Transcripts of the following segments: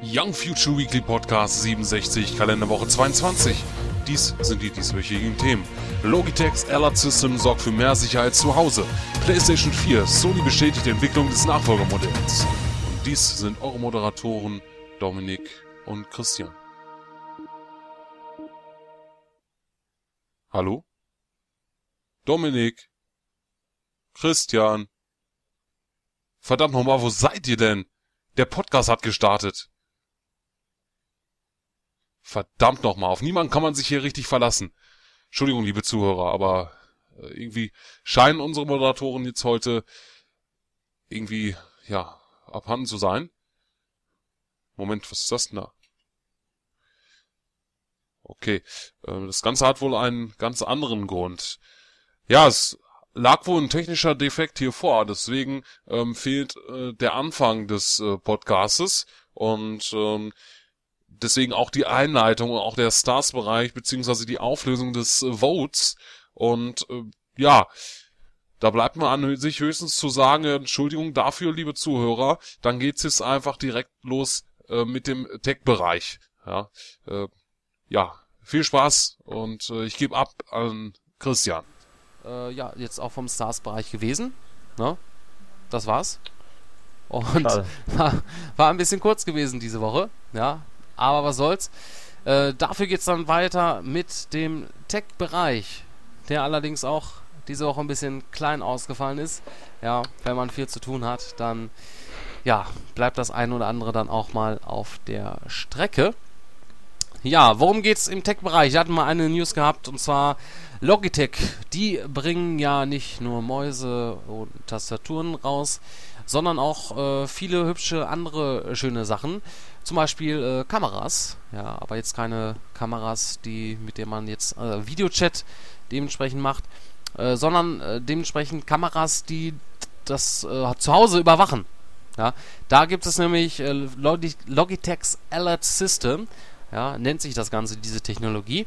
Young Future Weekly Podcast 67, Kalenderwoche 22. Dies sind die dieswöchigen Themen. Logitech's Alert System sorgt für mehr Sicherheit zu Hause. PlayStation 4, Sony bestätigt die Entwicklung des Nachfolgermodells. Und dies sind eure Moderatoren Dominik und Christian. Hallo? Dominik? Christian? Verdammt nochmal, wo seid ihr denn? Der Podcast hat gestartet. Verdammt nochmal, auf niemanden kann man sich hier richtig verlassen. Entschuldigung, liebe Zuhörer, aber äh, irgendwie scheinen unsere Moderatoren jetzt heute irgendwie, ja, abhanden zu sein. Moment, was ist das denn da? Okay, äh, das Ganze hat wohl einen ganz anderen Grund. Ja, es lag wohl ein technischer Defekt hier vor, deswegen ähm, fehlt äh, der Anfang des äh, Podcastes und ähm, deswegen auch die Einleitung und auch der Stars-Bereich beziehungsweise die Auflösung des äh, Votes. Und äh, ja, da bleibt mir an sich höchstens zu sagen, Entschuldigung dafür, liebe Zuhörer, dann geht's jetzt einfach direkt los äh, mit dem Tech-Bereich. Ja, äh, ja, viel Spaß und äh, ich gebe ab an Christian. Äh, ja, jetzt auch vom Stars-Bereich gewesen. Ne? Das war's. Und war, war ein bisschen kurz gewesen diese Woche. Ja, aber was soll's. Äh, dafür geht's dann weiter mit dem Tech-Bereich, der allerdings auch diese Woche ein bisschen klein ausgefallen ist. Ja, wenn man viel zu tun hat, dann ja, bleibt das ein oder andere dann auch mal auf der Strecke. Ja, worum geht's im Tech-Bereich? Wir hatten mal eine News gehabt und zwar Logitech. Die bringen ja nicht nur Mäuse und Tastaturen raus, sondern auch äh, viele hübsche andere schöne Sachen. Zum Beispiel äh, Kameras, ja, aber jetzt keine Kameras, die mit denen man jetzt äh, Videochat dementsprechend macht, äh, sondern äh, dementsprechend Kameras, die das äh, zu Hause überwachen. Ja, da gibt es nämlich äh, Logitech's Alert System, ja, nennt sich das Ganze, diese Technologie.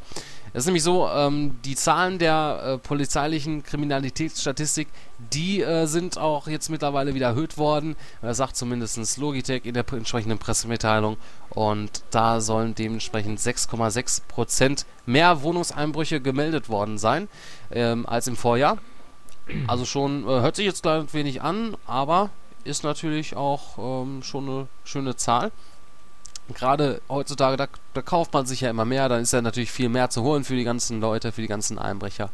Es ist nämlich so, ähm, die Zahlen der äh, polizeilichen Kriminalitätsstatistik, die äh, sind auch jetzt mittlerweile wieder erhöht worden. Das sagt zumindest Logitech in der entsprechenden Pressemitteilung. Und da sollen dementsprechend 6,6% mehr Wohnungseinbrüche gemeldet worden sein ähm, als im Vorjahr. Also schon, äh, hört sich jetzt ein wenig an, aber ist natürlich auch ähm, schon eine schöne Zahl gerade heutzutage, da, da, kauft man sich ja immer mehr, dann ist ja natürlich viel mehr zu holen für die ganzen Leute, für die ganzen Einbrecher.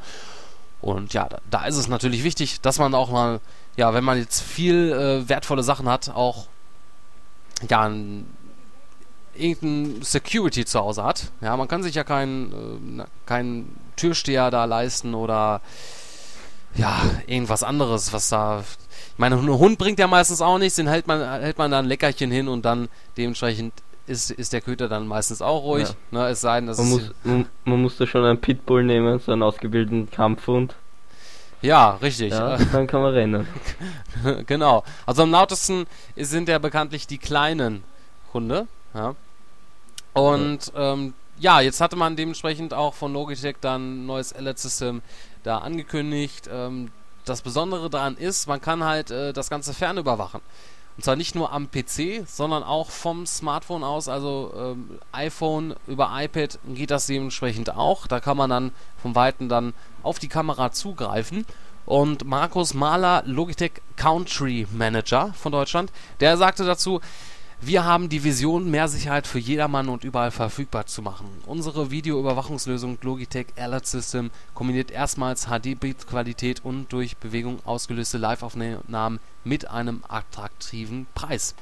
Und ja, da, da ist es natürlich wichtig, dass man auch mal, ja, wenn man jetzt viel äh, wertvolle Sachen hat, auch ja, ein, irgendein Security zu Hause hat. Ja, man kann sich ja keinen äh, kein Türsteher da leisten oder ja, irgendwas anderes, was da. Ich meine, ein Hund bringt ja meistens auch nichts, den hält man, hält man da ein Leckerchen hin und dann dementsprechend ist, ist der Köter dann meistens auch ruhig. Ja. Ne, es sei denn, dass man, muss, man, man muss da schon einen Pitbull nehmen, so einen ausgebildeten Kampfhund. Ja, richtig. Ja, dann kann man rennen. genau. Also am lautesten sind ja bekanntlich die kleinen Hunde. Ja. Und ja. Ähm, ja, jetzt hatte man dementsprechend auch von Logitech dann ein neues Alert-System da angekündigt. Ähm, das Besondere daran ist, man kann halt äh, das Ganze fernüberwachen. Und zwar nicht nur am PC, sondern auch vom Smartphone aus, also ähm, iPhone über iPad geht das dementsprechend auch. Da kann man dann vom Weiten dann auf die Kamera zugreifen. Und Markus Mahler, Logitech Country Manager von Deutschland, der sagte dazu, wir haben die Vision, mehr Sicherheit für jedermann und überall verfügbar zu machen. Unsere Videoüberwachungslösung Logitech Alert System kombiniert erstmals HD-Bildqualität und durch Bewegung ausgelöste Live-Aufnahmen mit einem attraktiven Preis.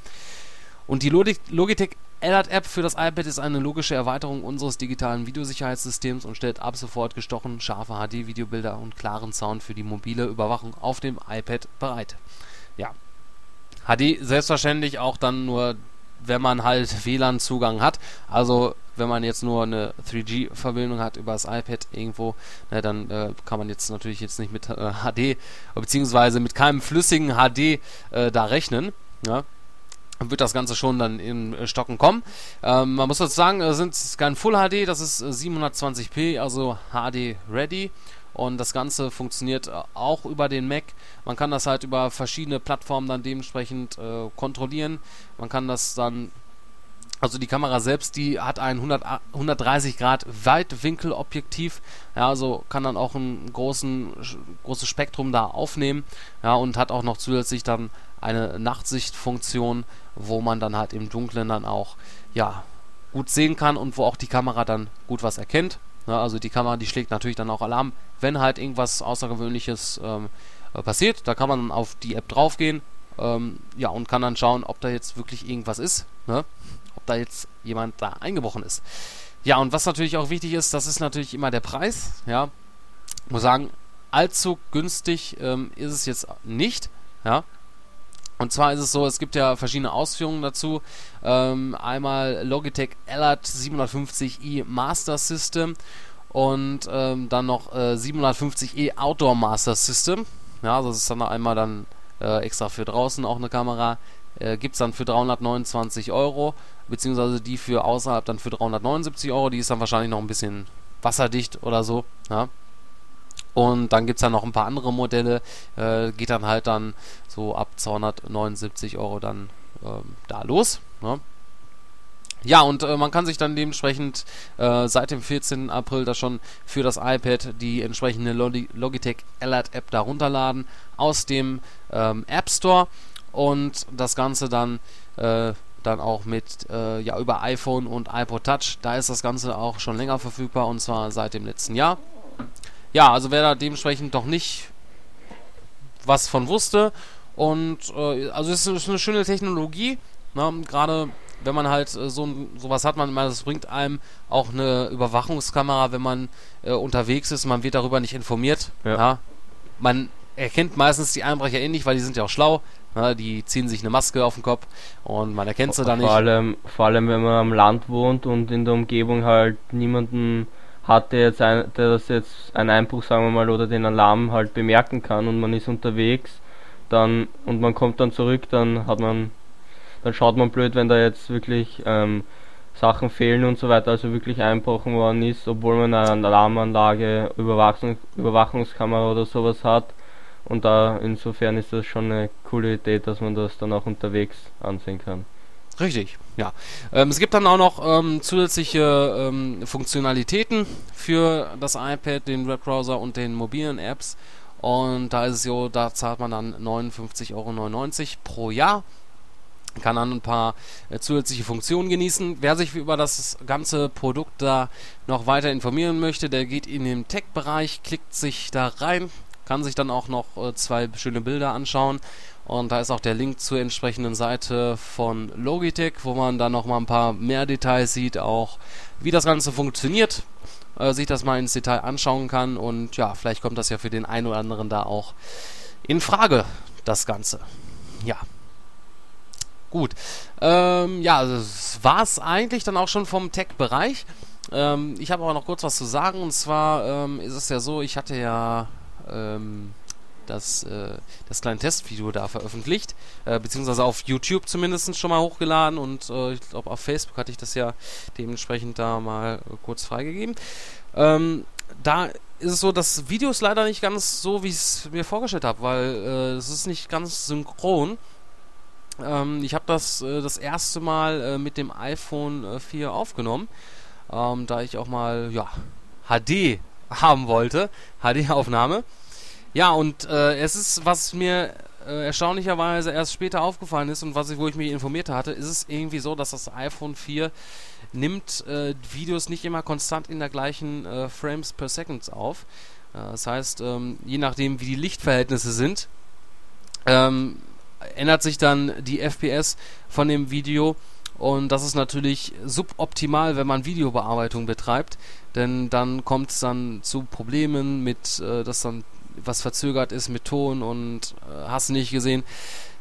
Und die Logitech Alert App für das iPad ist eine logische Erweiterung unseres digitalen Videosicherheitssystems und stellt ab sofort gestochen scharfe HD-Videobilder und klaren Sound für die mobile Überwachung auf dem iPad bereit. Ja, HD selbstverständlich auch dann nur, wenn man halt WLAN-Zugang hat. Also wenn man jetzt nur eine 3G-Verbindung hat über das iPad irgendwo, ne, dann äh, kann man jetzt natürlich jetzt nicht mit äh, HD beziehungsweise mit keinem flüssigen HD äh, da rechnen. Ja wird das Ganze schon dann in äh, Stocken kommen. Ähm, man muss dazu sagen, es sind kein Full HD, das ist 720p, also HD ready. Und das Ganze funktioniert äh, auch über den Mac. Man kann das halt über verschiedene Plattformen dann dementsprechend äh, kontrollieren. Man kann das dann Also die Kamera selbst, die hat ein 100, 130 Grad Weitwinkelobjektiv, ja, also kann dann auch ein großen, großes Spektrum da aufnehmen, ja, und hat auch noch zusätzlich dann eine Nachtsichtfunktion, wo man dann halt im Dunkeln dann auch, ja, gut sehen kann und wo auch die Kamera dann gut was erkennt. Ja, also die Kamera, die schlägt natürlich dann auch Alarm, wenn halt irgendwas Außergewöhnliches ähm, äh, passiert. Da kann man auf die App draufgehen, ähm, ja, und kann dann schauen, ob da jetzt wirklich irgendwas ist, ne? ob da jetzt jemand da eingebrochen ist. Ja, und was natürlich auch wichtig ist, das ist natürlich immer der Preis, ja. Ich muss sagen, allzu günstig ähm, ist es jetzt nicht, ja. Und zwar ist es so, es gibt ja verschiedene Ausführungen dazu. Ähm, einmal Logitech Allard 750i Master System und ähm, dann noch äh, 750e Outdoor Master System. Ja, das ist dann einmal dann äh, extra für draußen auch eine Kamera. Äh, Gibt es dann für 329 Euro, beziehungsweise die für außerhalb dann für 379 Euro. Die ist dann wahrscheinlich noch ein bisschen wasserdicht oder so. Ja. Und dann gibt es dann noch ein paar andere Modelle. Äh, geht dann halt dann so ab 279 Euro dann ähm, da los. Ne? Ja, und äh, man kann sich dann dementsprechend äh, seit dem 14. April da schon für das iPad die entsprechende Log Logitech Alert App da runterladen aus dem ähm, App Store und das Ganze dann äh, dann auch mit äh, ja über iPhone und iPod Touch. Da ist das Ganze auch schon länger verfügbar und zwar seit dem letzten Jahr ja, also wer da dementsprechend doch nicht was von wusste und äh, also es ist eine schöne Technologie, ne? gerade wenn man halt äh, so sowas hat, man, das bringt einem auch eine Überwachungskamera, wenn man äh, unterwegs ist, man wird darüber nicht informiert. Ja. ja. Man erkennt meistens die Einbrecher eh nicht, weil die sind ja auch schlau. Ne? die ziehen sich eine Maske auf den Kopf und man erkennt sie dann nicht. Vor allem, vor allem, wenn man am Land wohnt und in der Umgebung halt niemanden hatte jetzt ein, der das jetzt einen Einbruch, sagen wir mal, oder den Alarm halt bemerken kann und man ist unterwegs, dann und man kommt dann zurück, dann hat man, dann schaut man blöd, wenn da jetzt wirklich ähm, Sachen fehlen und so weiter, also wirklich einbrochen worden ist, obwohl man eine Alarmanlage, Überwachung, Überwachungskamera oder sowas hat. Und da insofern ist das schon eine coole Idee, dass man das dann auch unterwegs ansehen kann. Richtig, ja. Ähm, es gibt dann auch noch ähm, zusätzliche ähm, Funktionalitäten für das iPad, den Webbrowser und den mobilen Apps. Und da ist es so, da zahlt man dann 59,99 Euro pro Jahr. Kann dann ein paar äh, zusätzliche Funktionen genießen. Wer sich über das ganze Produkt da noch weiter informieren möchte, der geht in den Tech-Bereich, klickt sich da rein, kann sich dann auch noch äh, zwei schöne Bilder anschauen und da ist auch der Link zur entsprechenden Seite von Logitech, wo man dann nochmal ein paar mehr Details sieht, auch wie das Ganze funktioniert, äh, sich das mal ins Detail anschauen kann. Und ja, vielleicht kommt das ja für den einen oder anderen da auch in Frage, das Ganze. Ja. Gut. Ähm, ja, das war es eigentlich dann auch schon vom Tech-Bereich. Ähm, ich habe aber noch kurz was zu sagen. Und zwar ähm, ist es ja so, ich hatte ja ähm, das, äh, das kleine Testvideo da veröffentlicht, äh, beziehungsweise auf YouTube zumindest schon mal hochgeladen und äh, ich glaube auf Facebook hatte ich das ja dementsprechend da mal kurz freigegeben. Ähm, da ist es so, das Video ist leider nicht ganz so, wie ich es mir vorgestellt habe, weil äh, es ist nicht ganz synchron. Ähm, ich habe das äh, das erste Mal äh, mit dem iPhone 4 aufgenommen, ähm, da ich auch mal ja HD haben wollte, HD-Aufnahme. Ja, und äh, es ist, was mir äh, erstaunlicherweise erst später aufgefallen ist und was ich, wo ich mich informiert hatte, ist es irgendwie so, dass das iPhone 4 nimmt äh, Videos nicht immer konstant in der gleichen äh, Frames per Second auf. Äh, das heißt, ähm, je nachdem, wie die Lichtverhältnisse sind, ähm, ändert sich dann die FPS von dem Video. Und das ist natürlich suboptimal, wenn man Videobearbeitung betreibt, denn dann kommt es dann zu Problemen mit, äh, dass dann was verzögert ist mit Ton und äh, hast nicht gesehen.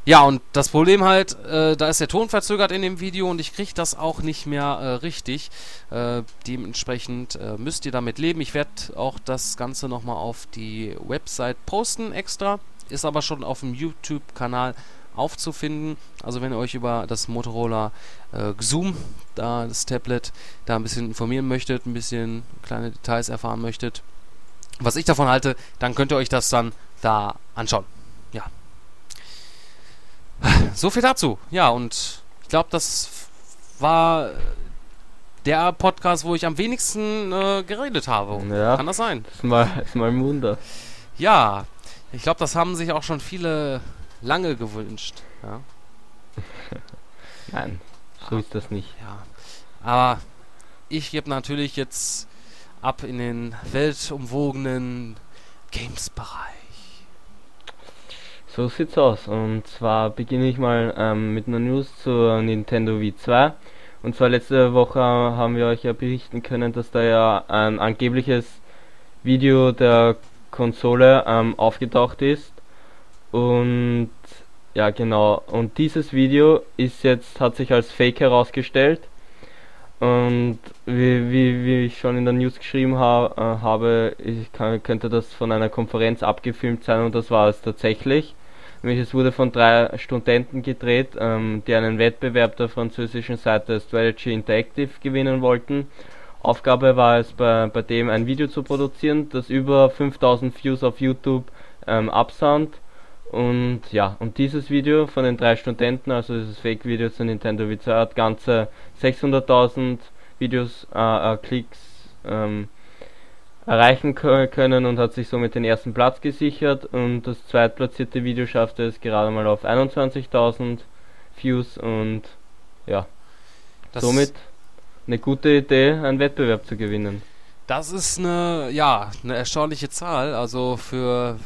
Ja, und das Problem halt, äh, da ist der Ton verzögert in dem Video und ich kriege das auch nicht mehr äh, richtig. Äh, dementsprechend äh, müsst ihr damit leben. Ich werde auch das Ganze nochmal auf die Website posten extra. Ist aber schon auf dem YouTube-Kanal aufzufinden. Also wenn ihr euch über das Motorola äh, Zoom, da das Tablet, da ein bisschen informieren möchtet, ein bisschen kleine Details erfahren möchtet, was ich davon halte, dann könnt ihr euch das dann da anschauen. Ja. So viel dazu. Ja, und ich glaube, das war der Podcast, wo ich am wenigsten äh, geredet habe. Ja, Kann das sein? Das ist mal, das ist mal ein Wunder. Ja, ich glaube, das haben sich auch schon viele lange gewünscht. Ja. Nein, so ist das nicht. Ja. Aber ich gebe natürlich jetzt ab in den weltumwogenen Games-Bereich. So sieht's aus. Und zwar beginne ich mal ähm, mit einer News zur Nintendo Wii 2. Und zwar letzte Woche haben wir euch ja berichten können, dass da ja ein angebliches Video der Konsole ähm, aufgetaucht ist. Und ja genau, und dieses Video ist jetzt, hat sich als Fake herausgestellt. Und wie, wie, wie ich schon in der News geschrieben ha, äh, habe, kann, könnte das von einer Konferenz abgefilmt sein und das war es tatsächlich. Nämlich es wurde von drei Studenten gedreht, ähm, die einen Wettbewerb der französischen Seite Strategy Interactive gewinnen wollten. Aufgabe war es bei, bei dem ein Video zu produzieren, das über 5000 Views auf YouTube ähm, absandt und ja, und dieses Video von den drei Studenten, also dieses Fake-Video zu Nintendo 2, hat ganze 600.000 Videos, äh, äh, Klicks ähm, erreichen können und hat sich somit den ersten Platz gesichert. Und das zweitplatzierte Video schaffte es gerade mal auf 21.000 Views und ja, das somit eine gute Idee, einen Wettbewerb zu gewinnen. Das ist eine, ja, eine erstaunliche Zahl. Also für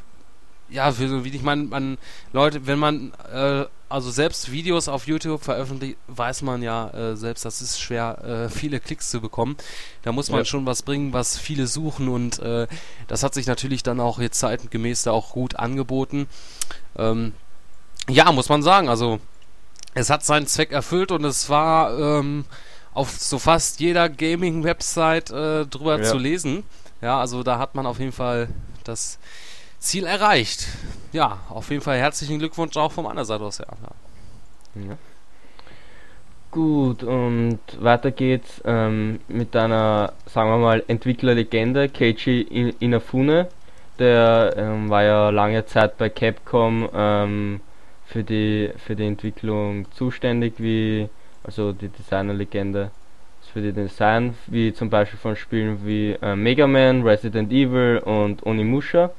ja, für so wie ich meine, man, Leute, wenn man äh, also selbst Videos auf YouTube veröffentlicht, weiß man ja äh, selbst, das ist schwer, äh, viele Klicks zu bekommen. Da muss man ja. schon was bringen, was viele suchen und äh, das hat sich natürlich dann auch jetzt zeitgemäß da auch gut angeboten. Ähm, ja, muss man sagen, also es hat seinen Zweck erfüllt und es war ähm, auf so fast jeder Gaming-Website äh, drüber ja. zu lesen. Ja, also da hat man auf jeden Fall das Ziel erreicht. Ja, auf jeden Fall herzlichen Glückwunsch auch von meiner Seite aus. Ja. ja. Gut, und weiter geht's ähm, mit einer, sagen wir mal, Entwicklerlegende, Keiji Inafune. Der ähm, war ja lange Zeit bei Capcom ähm, für, die, für die Entwicklung zuständig, wie, also die Designerlegende für die Design, wie zum Beispiel von Spielen wie äh, Mega Man, Resident Evil und Onimusha.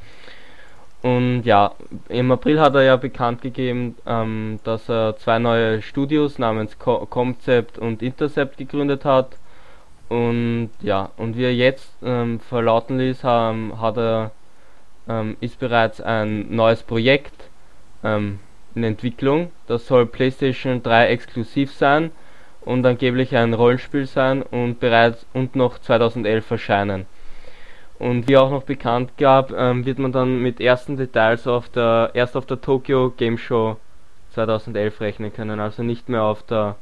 Und ja, im April hat er ja bekannt gegeben, ähm, dass er zwei neue Studios namens Co Concept und Intercept gegründet hat. Und ja, und wie er jetzt ähm, verlauten ließ, haben, hat er ähm, ist bereits ein neues Projekt ähm, in Entwicklung. Das soll PlayStation 3 exklusiv sein und angeblich ein Rollenspiel sein und bereits und noch 2011 erscheinen. Und wie auch noch bekannt gab, ähm, wird man dann mit ersten Details auf der erst auf der Tokyo Game Show 2011 rechnen können, also nicht mehr auf der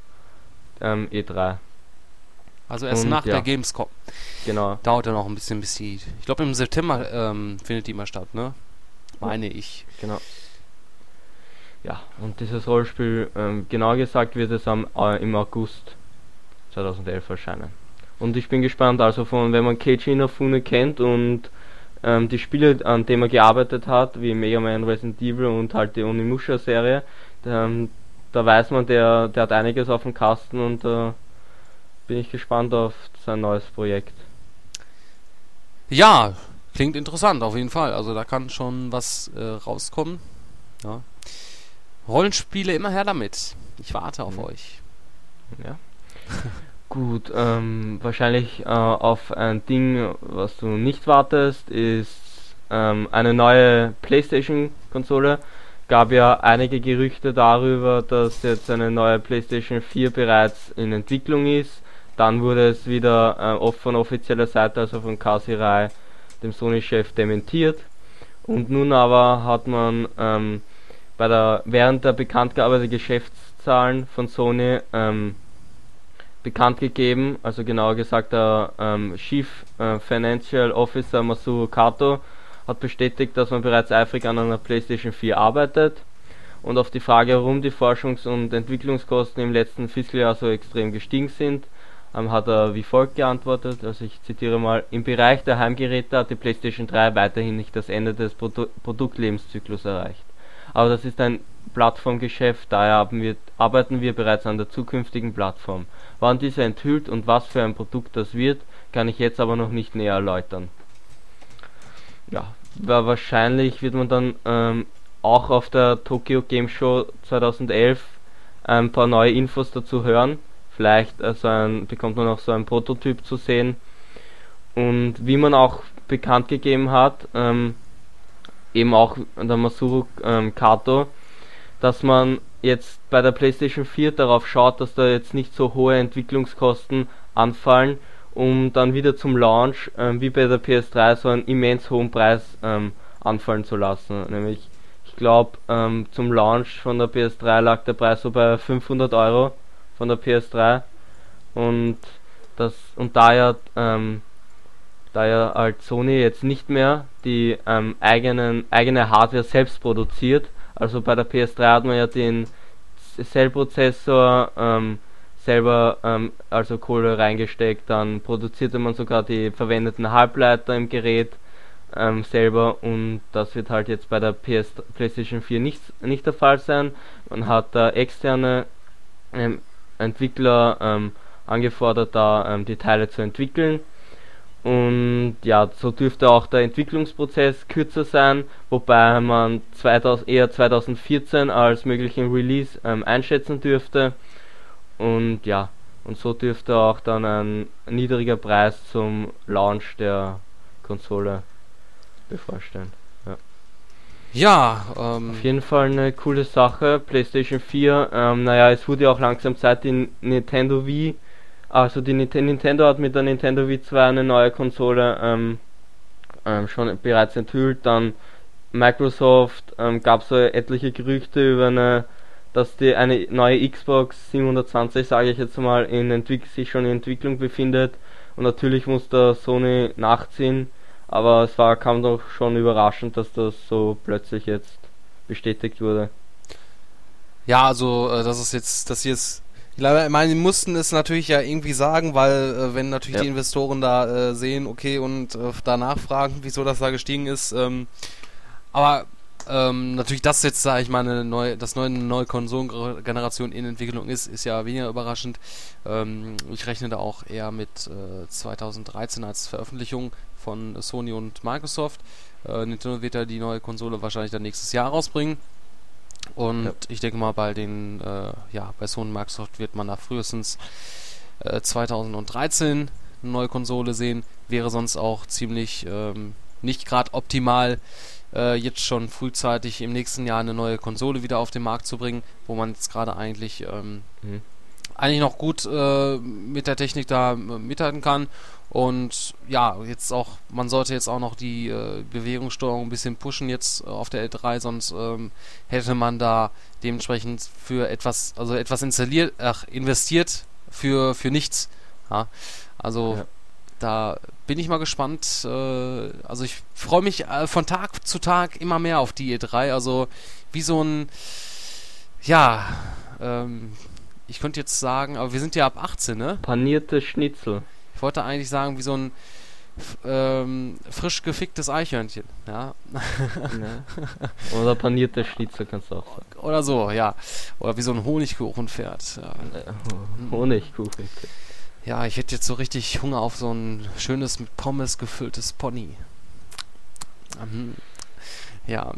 ähm, E3. Also erst Und, nach ja. der Gamescom. Genau. Dauert ja noch ein bisschen, bis die. Ich glaube im September ähm, findet die mal statt, ne? Meine ich. Genau. Ja, und dieses Rollspiel, ähm, genau gesagt, wird es am, äh, im August 2011 erscheinen. Und ich bin gespannt, also von wenn man Keiji Inafune kennt und ähm, die Spiele, an denen er gearbeitet hat, wie Mega Man, Resident Evil und halt die Onimusha-Serie, ähm, da weiß man, der, der hat einiges auf dem Kasten und da äh, bin ich gespannt auf sein neues Projekt. Ja, klingt interessant auf jeden Fall. Also da kann schon was äh, rauskommen. Ja. Rollenspiele immer her damit. Ich warte auf mhm. euch. Ja. Gut, ähm, wahrscheinlich äh, auf ein Ding, was du nicht wartest, ist ähm, eine neue PlayStation-Konsole. Gab ja einige Gerüchte darüber, dass jetzt eine neue PlayStation 4 bereits in Entwicklung ist. Dann wurde es wieder äh, oft von offizieller Seite, also von Kasirai, dem Sony-Chef, dementiert. Und nun aber hat man ähm, bei der während der Bekanntgabe der Geschäftszahlen von Sony ähm, bekannt gegeben, also genauer gesagt der ähm, Chief äh, Financial Officer Masuo Kato hat bestätigt, dass man bereits eifrig an einer PlayStation 4 arbeitet. Und auf die Frage, warum die Forschungs- und Entwicklungskosten im letzten Fiskaljahr so extrem gestiegen sind, ähm, hat er wie folgt geantwortet, also ich zitiere mal, im Bereich der Heimgeräte hat die PlayStation 3 weiterhin nicht das Ende des Produ Produktlebenszyklus erreicht. Aber das ist ein Plattformgeschäft, daher wir, arbeiten wir bereits an der zukünftigen Plattform. Wann diese enthüllt und was für ein Produkt das wird, kann ich jetzt aber noch nicht näher erläutern. Ja, wahrscheinlich wird man dann ähm, auch auf der Tokyo Game Show 2011 ein paar neue Infos dazu hören. Vielleicht also ein, bekommt man auch so ein Prototyp zu sehen. Und wie man auch bekannt gegeben hat, ähm, eben auch der Masuru ähm, Kato, dass man jetzt bei der PlayStation 4 darauf schaut, dass da jetzt nicht so hohe Entwicklungskosten anfallen, um dann wieder zum Launch, ähm, wie bei der PS3, so einen immens hohen Preis ähm, anfallen zu lassen. Nämlich, ich glaube, ähm, zum Launch von der PS3 lag der Preis so bei 500 Euro von der PS3 und das und da ja ähm, da ja halt Sony jetzt nicht mehr die ähm, eigenen eigene Hardware selbst produziert, also bei der PS3 hat man ja den Cell-Prozessor ähm, selber ähm, also Kohle reingesteckt, dann produzierte man sogar die verwendeten Halbleiter im Gerät ähm, selber. Und das wird halt jetzt bei der PS PlayStation 4 nicht, nicht der Fall sein. Man hat da externe ähm, Entwickler ähm, angefordert, da ähm, die Teile zu entwickeln und ja, so dürfte auch der Entwicklungsprozess kürzer sein, wobei man 2000, eher 2014 als möglichen Release ähm, einschätzen dürfte. Und ja, und so dürfte auch dann ein niedriger Preis zum Launch der Konsole bevorstehen. Ja, ähm, auf jeden Fall eine coole Sache. PlayStation 4, ähm, naja, es wurde ja auch langsam Zeit, die Nintendo Wii also die Nintendo hat mit der Nintendo Wii 2 eine neue Konsole ähm, ähm, schon bereits enthüllt. Dann Microsoft ähm, gab so etliche Gerüchte über eine, dass die eine neue Xbox 720, sage ich jetzt mal, in Entwick sich schon in Entwicklung befindet. Und natürlich muss da Sony nachziehen, aber es war kam doch schon überraschend, dass das so plötzlich jetzt bestätigt wurde. Ja, also äh, das ist jetzt, dass jetzt ich meine, sie mussten es natürlich ja irgendwie sagen, weil äh, wenn natürlich ja. die Investoren da äh, sehen, okay, und äh, da nachfragen, wieso das da gestiegen ist. Ähm, aber ähm, natürlich, dass jetzt, sage ich mal, eine neue, dass neue, eine neue Konsolengeneration in Entwicklung ist, ist ja weniger überraschend. Ähm, ich rechne da auch eher mit 2013 äh, als Veröffentlichung von Sony und Microsoft. Äh, Nintendo wird ja die neue Konsole wahrscheinlich dann nächstes Jahr rausbringen. Und ja. ich denke mal, bei den, äh, ja, bei Sony Microsoft wird man da frühestens äh, 2013 eine neue Konsole sehen. Wäre sonst auch ziemlich ähm, nicht gerade optimal, äh, jetzt schon frühzeitig im nächsten Jahr eine neue Konsole wieder auf den Markt zu bringen, wo man jetzt gerade eigentlich ähm, mhm. Eigentlich noch gut äh, mit der Technik da äh, mithalten kann und ja, jetzt auch, man sollte jetzt auch noch die äh, Bewegungssteuerung ein bisschen pushen jetzt äh, auf der L3, sonst ähm, hätte man da dementsprechend für etwas, also etwas installiert, ach, investiert für, für nichts. Ja? Also ja. da bin ich mal gespannt. Äh, also ich freue mich äh, von Tag zu Tag immer mehr auf die E3. Also wie so ein, ja, ähm, ich könnte jetzt sagen, aber wir sind ja ab 18, ne? Panierte Schnitzel. Ich wollte eigentlich sagen, wie so ein ähm, frisch geficktes Eichhörnchen. Ja. ja. Oder panierte Schnitzel kannst du auch sagen. Oder so, ja. Oder wie so ein Honigkuchenpferd. Ja. Honigkuchen. Ja, ich hätte jetzt so richtig Hunger auf so ein schönes mit Pommes gefülltes Pony. Mhm. Ja.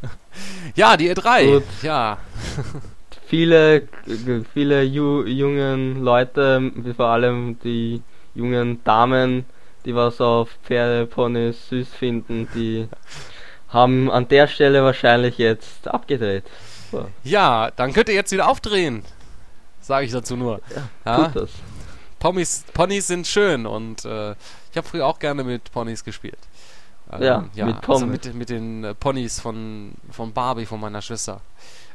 ja, die E3. Gut. Ja. Viele, viele ju jungen Leute, vor allem die jungen Damen, die was auf Pferdeponys süß finden, die haben an der Stelle wahrscheinlich jetzt abgedreht. So. Ja, dann könnt ihr jetzt wieder aufdrehen. Sage ich dazu nur. Ja, ja? Tut das. Ponys, Ponys sind schön und äh, ich habe früher auch gerne mit Ponys gespielt. Ähm, ja, ja, mit Also mit, mit den äh, Ponys von, von Barbie, von meiner Schwester.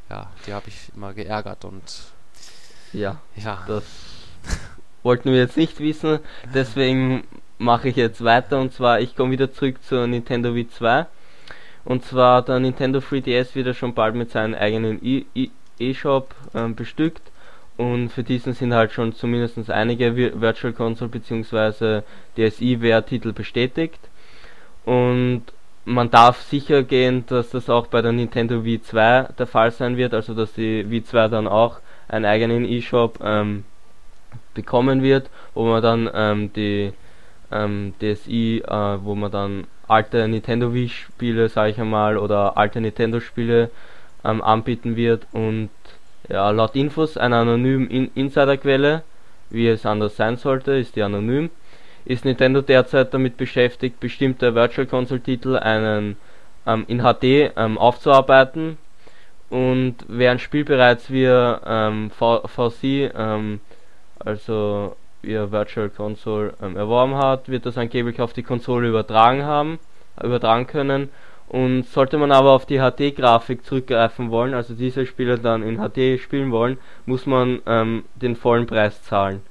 Ja, die habe ich immer geärgert und. Ja, ja. das wollten wir jetzt nicht wissen. Deswegen mache ich jetzt weiter und zwar, ich komme wieder zurück zur Nintendo Wii 2. Und zwar der Nintendo 3DS wieder schon bald mit seinem eigenen E-Shop ähm, bestückt. Und für diesen sind halt schon zumindest einige Virtual Console bzw. DSiWare-Titel bestätigt. Und man darf sicher gehen, dass das auch bei der Nintendo Wii 2 der Fall sein wird, also dass die Wii 2 dann auch einen eigenen eShop ähm, bekommen wird, wo man dann ähm, die ähm, DSi, äh, wo man dann alte Nintendo Wii Spiele, sage ich einmal, oder alte Nintendo Spiele ähm, anbieten wird. Und ja, laut Infos einer anonymen In Insiderquelle, wie es anders sein sollte, ist die anonym, ist Nintendo derzeit damit beschäftigt, bestimmte Virtual Console Titel einen ähm, in HD ähm, aufzuarbeiten und wer ein Spiel bereits via ähm, VC, ähm, also via Virtual Console ähm, erworben hat, wird das angeblich auf die Konsole übertragen haben, übertragen können und sollte man aber auf die HD-Grafik zurückgreifen wollen, also diese Spiele dann in HD spielen wollen, muss man ähm, den vollen Preis zahlen.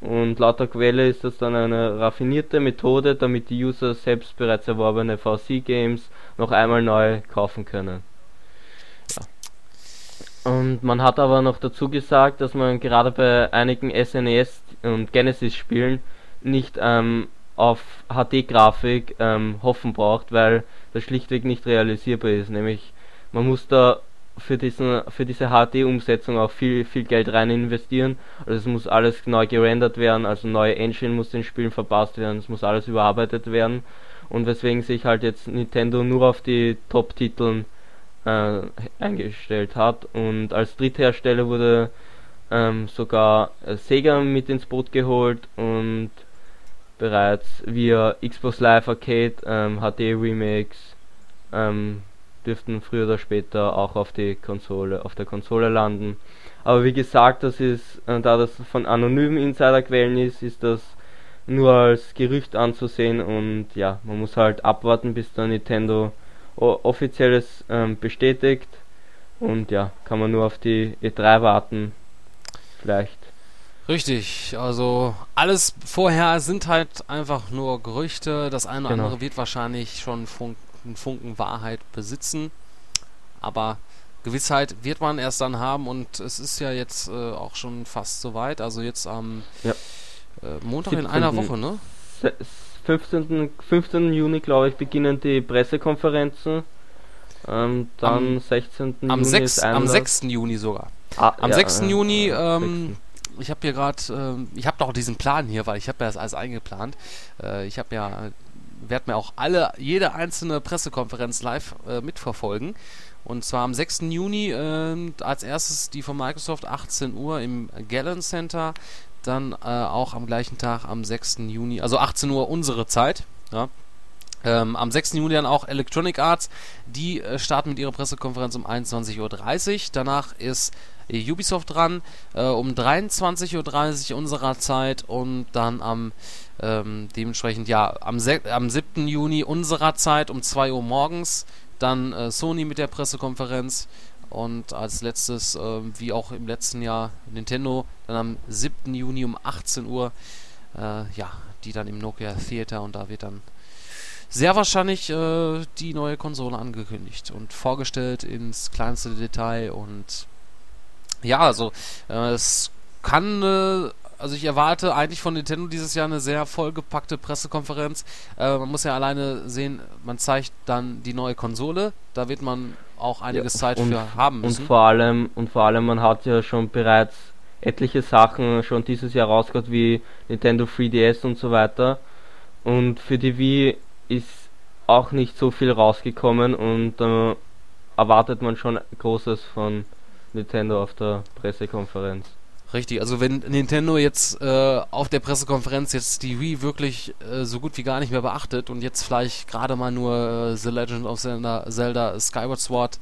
Und laut der Quelle ist das dann eine raffinierte Methode, damit die User selbst bereits erworbene VC-Games noch einmal neu kaufen können. Ja. Und man hat aber noch dazu gesagt, dass man gerade bei einigen SNES e und Genesis Spielen nicht ähm, auf HD-Grafik ähm, hoffen braucht, weil das schlichtweg nicht realisierbar ist. Nämlich man muss da für diesen für diese HD-Umsetzung auch viel viel Geld rein investieren. Also es muss alles neu gerendert werden, also neue Engine muss den Spielen verpasst werden, es muss alles überarbeitet werden und weswegen sich halt jetzt Nintendo nur auf die Top-Titeln äh, eingestellt hat und als Dritthersteller wurde ähm, sogar Sega mit ins Boot geholt und bereits via Xbox Live Arcade ähm, HD Remakes ähm, dürften früher oder später auch auf die Konsole, auf der Konsole landen. Aber wie gesagt, das ist, äh, da das von anonymen Insiderquellen ist, ist das nur als Gerücht anzusehen und ja, man muss halt abwarten, bis der Nintendo offizielles ähm, bestätigt und ja, kann man nur auf die E3 warten. Vielleicht Richtig, also alles vorher sind halt einfach nur Gerüchte. Das eine oder genau. andere wird wahrscheinlich schon Fun einen Funken Wahrheit besitzen. Aber Gewissheit wird man erst dann haben und es ist ja jetzt äh, auch schon fast soweit. Also jetzt am ja. äh, Montag 17. in einer Woche, ne? 15. 15. Juni, glaube ich, beginnen die Pressekonferenzen. Ähm, dann am, 16. Am Juni 6, am 6. Juni sogar. Ah, am ja, 6. Juni ähm, ich habe hier gerade, äh, ich habe doch diesen Plan hier, weil ich habe ja das alles eingeplant. Äh, ich habe ja, werde mir auch alle, jede einzelne Pressekonferenz live äh, mitverfolgen. Und zwar am 6. Juni äh, als erstes die von Microsoft 18 Uhr im Gallen Center. Dann äh, auch am gleichen Tag am 6. Juni, also 18 Uhr unsere Zeit. Ja. Ähm, am 6. Juni dann auch Electronic Arts. Die äh, starten mit ihrer Pressekonferenz um 21.30 Uhr. Danach ist Ubisoft dran, äh, um 23.30 Uhr unserer Zeit und dann am ähm, dementsprechend ja am, am 7. Juni unserer Zeit um 2 Uhr morgens dann äh, Sony mit der Pressekonferenz und als letztes, äh, wie auch im letzten Jahr, Nintendo dann am 7. Juni um 18 Uhr, äh, ja, die dann im Nokia Theater und da wird dann sehr wahrscheinlich äh, die neue Konsole angekündigt und vorgestellt ins kleinste Detail und ja, also äh, es kann, äh, also ich erwarte eigentlich von Nintendo dieses Jahr eine sehr vollgepackte Pressekonferenz. Äh, man muss ja alleine sehen, man zeigt dann die neue Konsole, da wird man auch einiges ja, Zeit und, für haben müssen. Und vor allem, und vor allem, man hat ja schon bereits etliche Sachen schon dieses Jahr rausgehört, wie Nintendo 3DS und so weiter. Und für die Wii ist auch nicht so viel rausgekommen und äh, erwartet man schon Großes von Nintendo auf der Pressekonferenz. Richtig, also wenn Nintendo jetzt äh, auf der Pressekonferenz jetzt die Wii wirklich äh, so gut wie gar nicht mehr beachtet und jetzt vielleicht gerade mal nur äh, The Legend of Zelda, Zelda Skyward Sword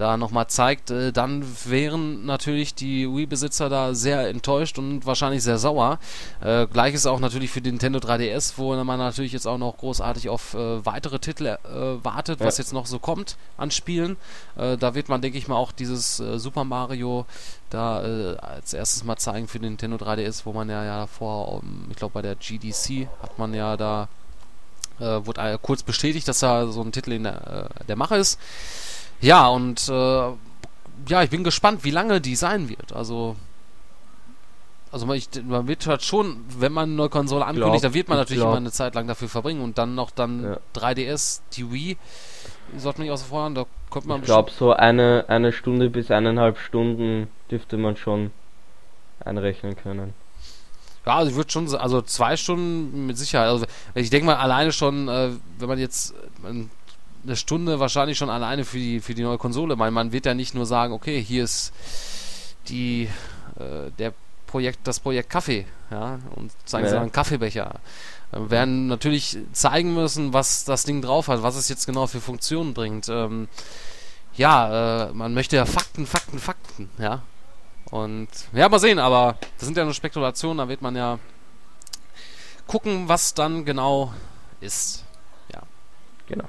da nochmal zeigt, äh, dann wären natürlich die Wii-Besitzer da sehr enttäuscht und wahrscheinlich sehr sauer. Äh, Gleiches auch natürlich für den Nintendo 3DS, wo man natürlich jetzt auch noch großartig auf äh, weitere Titel äh, wartet, ja. was jetzt noch so kommt an Spielen. Äh, da wird man, denke ich mal, auch dieses äh, Super Mario da als erstes mal zeigen für den Nintendo 3DS, wo man ja, ja davor, um, ich glaube bei der GDC hat man ja da wurde kurz bestätigt, dass da so ein Titel in der, der Mache ist. Ja, und äh, ja, ich bin gespannt, wie lange die sein wird. Also Also man, ich, man wird halt schon, wenn man eine neue Konsole ankündigt, dann wird man natürlich glaub. immer eine Zeit lang dafür verbringen und dann noch dann Ja. 3DS, die Wii, sollte man nicht außer vor haben, da kommt man Ich glaube, so eine, eine Stunde bis eineinhalb Stunden dürfte man schon einrechnen können. Ja, also ich würde schon, also zwei Stunden mit Sicherheit. Also ich denke mal alleine schon, äh, wenn man jetzt äh, man- eine Stunde wahrscheinlich schon alleine für die für die neue Konsole. Man, man wird ja nicht nur sagen, okay, hier ist die äh, der Projekt das Projekt Kaffee, ja, und zeigen sie Ja. dann einen Kaffeebecher. Äh, werden natürlich zeigen müssen, was das Ding drauf hat, was es jetzt genau für Funktionen bringt. Ähm, ja, äh, man möchte ja Fakten, Fakten, Fakten, ja. Und ja, mal sehen, aber das sind ja nur Spekulationen, da wird man ja gucken, was dann genau ist. Genau.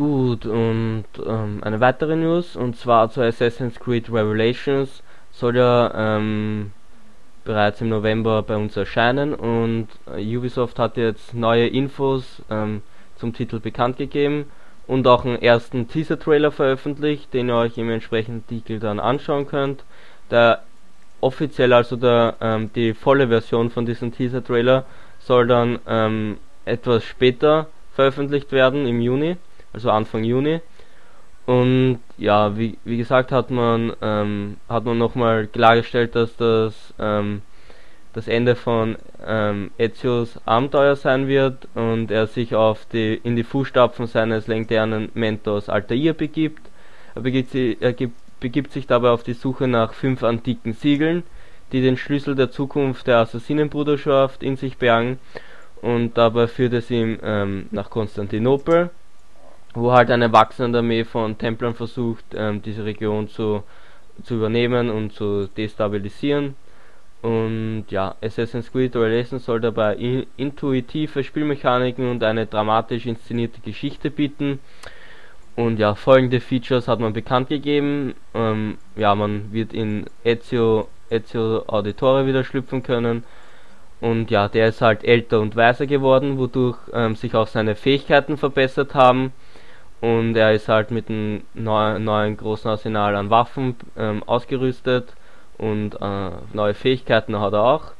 Gut, und ähm, eine weitere News, und zwar zu Assassin's Creed Revelations, soll ja ähm, bereits im November bei uns erscheinen und äh, Ubisoft hat jetzt neue Infos ähm, zum Titel bekannt gegeben und auch einen ersten Teaser-Trailer veröffentlicht, den ihr euch im entsprechenden Artikel dann anschauen könnt. Der offiziell, also der, ähm, die volle Version von diesem Teaser-Trailer soll dann ähm, etwas später veröffentlicht werden, im Juni, also Anfang Juni. Und ja, wie, wie gesagt hat man ähm, hat man nochmal klargestellt, dass das ähm, das Ende von ähm, Ezios Abenteuer sein wird und er sich auf die in die Fußstapfen seines legendären Mentors Altair begibt. Er begibt, sie, er gibt, begibt sich dabei auf die Suche nach fünf antiken Siegeln, die den Schlüssel der Zukunft der Assassinenbruderschaft in sich bergen und dabei führt es ihn ähm, nach Konstantinopel, wo halt eine wachsende Armee von Templern versucht, ähm, diese Region zu, zu übernehmen und zu destabilisieren. Und ja, Assassin's Creed Revelations soll dabei in, intuitive Spielmechaniken und eine dramatisch inszenierte Geschichte bieten. Und ja, folgende Features hat man bekannt gegeben. Ähm, ja, man wird in Ezio, Ezio Auditore wieder schlüpfen können. Und ja, der ist halt älter und weiser geworden, wodurch ähm, sich auch seine Fähigkeiten verbessert haben. Und er ist halt mit einem neu, neuen großen Arsenal an Waffen ähm, ausgerüstet und äh, neue Fähigkeiten hat er auch.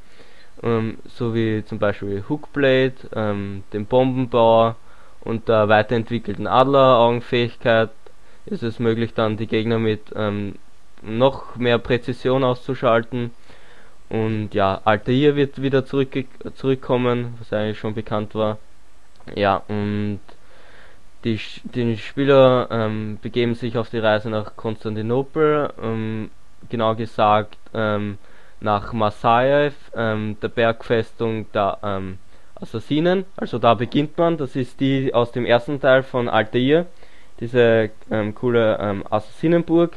Ähm, so wie zum Beispiel Hookblade, ähm, den Bombenbauer und der weiterentwickelten Adleraugenfähigkeit ist es möglich dann die Gegner mit ähm, noch mehr Präzision auszuschalten. Und ja, Altair wird wieder zurück, zurückkommen, was eigentlich schon bekannt war. Ja, und die, die Spieler ähm, begeben sich auf die Reise nach Konstantinopel, ähm, genau gesagt ähm, nach Masaev, ähm, der Bergfestung der ähm, Assassinen. Also da beginnt man, das ist die aus dem ersten Teil von Altair, diese coole Assassinenburg.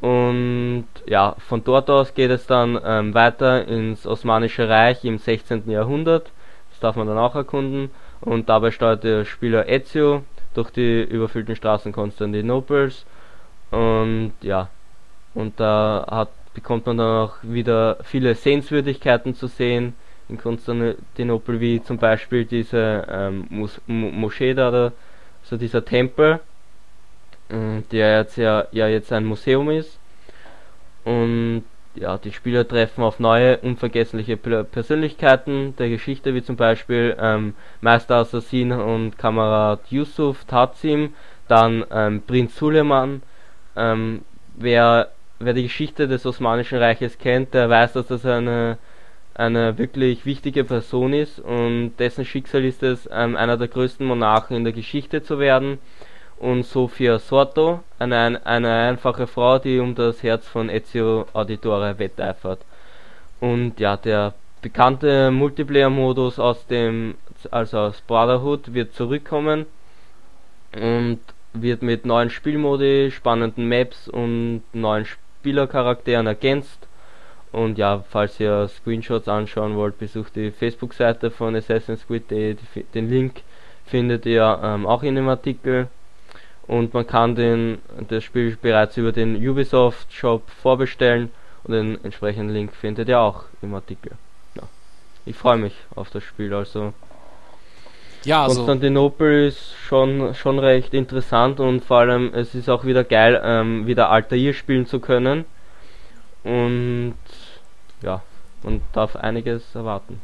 Und ja, von dort aus geht es dann ähm, weiter ins Osmanische Reich im 16. Jahrhundert. Das darf man dann auch erkunden. Und dabei steuert der Spieler Ezio durch die überfüllten Straßen Konstantinopels. Und ja, und da hat, bekommt man dann auch wieder viele Sehenswürdigkeiten zu sehen in Konstantinopel, wie zum Beispiel diese ähm, Mos Mo Moschee da, da, so dieser Tempel, äh, der jetzt ja, ja jetzt ein Museum ist. Und ja, die Spieler treffen auf neue, unvergessliche Pe- Persönlichkeiten der Geschichte, wie zum Beispiel ähm, Meister Assassin und Kamerad Yusuf Tatsim, dann ähm, Prinz Suleiman. Ähm, wer, wer die Geschichte des Osmanischen Reiches kennt, der weiß, dass das eine, eine wirklich wichtige Person ist und dessen Schicksal ist es, ähm, einer der größten Monarchen in der Geschichte zu werden und Sofia Sorto, eine, eine einfache Frau, die um das Herz von Ezio Auditore wetteifert. Und ja, der bekannte Multiplayer-Modus aus dem, also aus Brotherhood, wird zurückkommen und wird mit neuen Spielmodi, spannenden Maps und neuen Spielercharakteren ergänzt. Und ja, falls ihr Screenshots anschauen wollt, besucht die Facebook-Seite von Assassin's Creed. Den Link findet ihr ähm, auch in dem Artikel und man kann den, das Spiel bereits über den Ubisoft Shop vorbestellen und den entsprechenden Link findet ihr auch im Artikel. Ja. Ich freue mich auf das Spiel, also Ja, also Konstantinopel ist schon, schon recht interessant und vor allem es ist auch wieder geil, ähm, wieder Altair spielen zu können. Und ja, man darf einiges erwarten.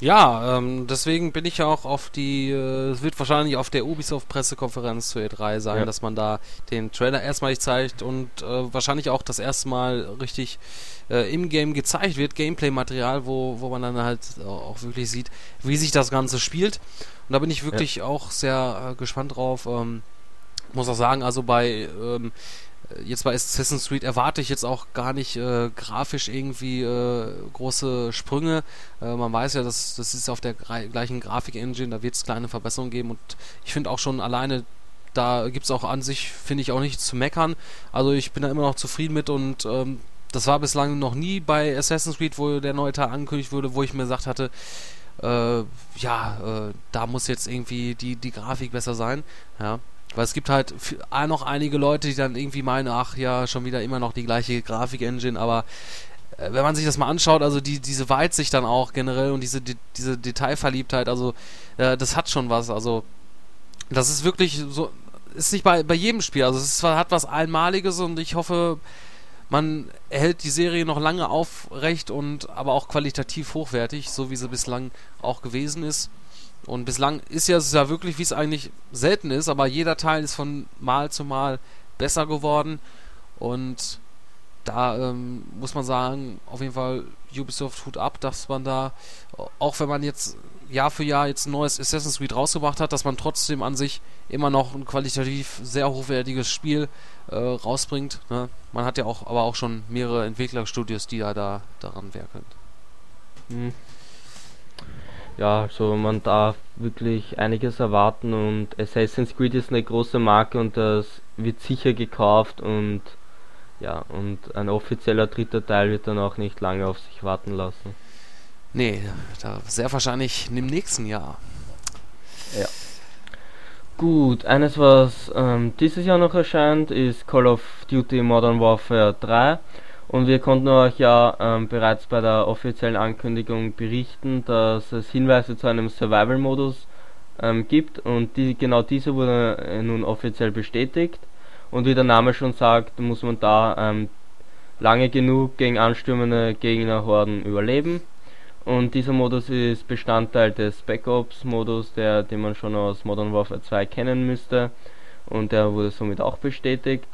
Ja, ähm, deswegen bin ich ja auch auf die, äh, es wird wahrscheinlich auf der Ubisoft-Pressekonferenz zur E3 sein, ja. dass man da den Trailer erstmalig zeigt und äh, wahrscheinlich auch das erste Mal richtig äh, im Game gezeigt wird, Gameplay-Material, wo, wo man dann halt auch wirklich sieht, wie sich das Ganze spielt. Und da bin ich wirklich ja. auch sehr äh, gespannt drauf. Ähm, muss auch sagen, also bei ähm, jetzt bei Assassin's Creed erwarte ich jetzt auch gar nicht äh, grafisch irgendwie äh, große Sprünge. Äh, man weiß ja, dass das ist auf der gleichen Grafik-Engine, da wird es kleine Verbesserungen geben und ich finde auch schon alleine da gibt es auch an sich, finde ich, auch nichts zu meckern. Also ich bin da immer noch zufrieden mit und ähm, das war bislang noch nie bei Assassin's Creed, wo der neue Teil angekündigt wurde, wo ich mir gesagt hatte, äh, ja, äh, da muss jetzt irgendwie die, die Grafik besser sein. Ja. Weil es gibt halt noch einige Leute, die dann irgendwie meinen, ach ja, schon wieder immer noch die gleiche Grafik-Engine, aber äh, wenn man sich das mal anschaut, also die, diese Weitsicht dann auch generell und diese, die, diese Detailverliebtheit, also äh, das hat schon was, also das ist wirklich so, ist nicht bei, bei jedem Spiel, also es ist, hat was Einmaliges und ich hoffe, man hält die Serie noch lange aufrecht und aber auch qualitativ hochwertig, so wie sie bislang auch gewesen ist. Und bislang ist ja es ja wirklich, wie es eigentlich selten ist, aber jeder Teil ist von Mal zu Mal besser geworden. Und da ähm, muss man sagen, auf jeden Fall Ubisoft Hut ab, dass man da, auch wenn man jetzt Jahr für Jahr jetzt ein neues Assassin's Creed rausgebracht hat, dass man trotzdem an sich immer noch ein qualitativ sehr hochwertiges Spiel äh, rausbringt. Ne? Man hat ja auch aber auch schon mehrere Entwicklerstudios, die ja da daran werkeln. Mhm ja, also man darf wirklich einiges erwarten und Assassin's Creed ist eine große Marke und das wird sicher gekauft und ja, und ein offizieller dritter Teil wird dann auch nicht lange auf sich warten lassen. Nee, da sehr wahrscheinlich im nächsten Jahr. Ja. Gut, eines was ähm, dieses Jahr noch erscheint, ist Call of Duty Modern Warfare 3. Und wir konnten euch ja ähm, bereits bei der offiziellen Ankündigung berichten, dass es Hinweise zu einem Survival-Modus ähm, gibt und die, genau diese wurde äh, nun offiziell bestätigt. Und wie der Name schon sagt, muss man da ähm, lange genug gegen anstürmende Gegnerhorden überleben. Und dieser Modus ist Bestandteil des Spec Ops Modus, der, den man schon aus Modern Warfare 2 kennen müsste. Und der wurde somit auch bestätigt.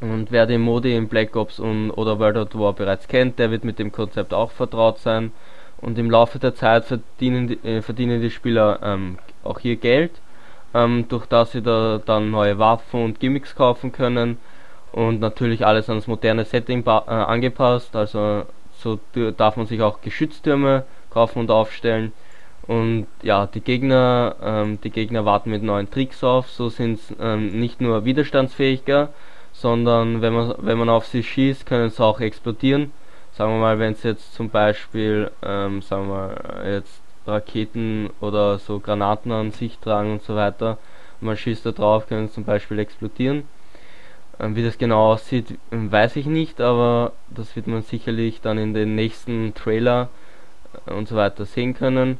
Und wer den Modi in Black Ops und, oder World of War bereits kennt, der wird mit dem Konzept auch vertraut sein. Und im Laufe der Zeit verdienen die, äh, verdienen die Spieler ähm, auch hier Geld, ähm, durch das sie da dann neue Waffen und Gimmicks kaufen können. Und natürlich alles ans moderne Setting äh, angepasst. Also so darf man sich auch Geschütztürme kaufen und aufstellen. Und ja, die Gegner, ähm, die Gegner warten mit neuen Tricks auf. So sind ähm, nicht nur widerstandsfähiger, sondern wenn man, wenn man auf sie schießt, können sie auch explodieren. Sagen wir mal, wenn es jetzt zum Beispiel, ähm, sagen wir jetzt Raketen oder so Granaten an sich tragen und so weiter, und man schießt da drauf, können sie zum Beispiel explodieren. Ähm, wie das genau aussieht, weiß ich nicht, aber das wird man sicherlich dann in den nächsten Trailer äh, und so weiter sehen können.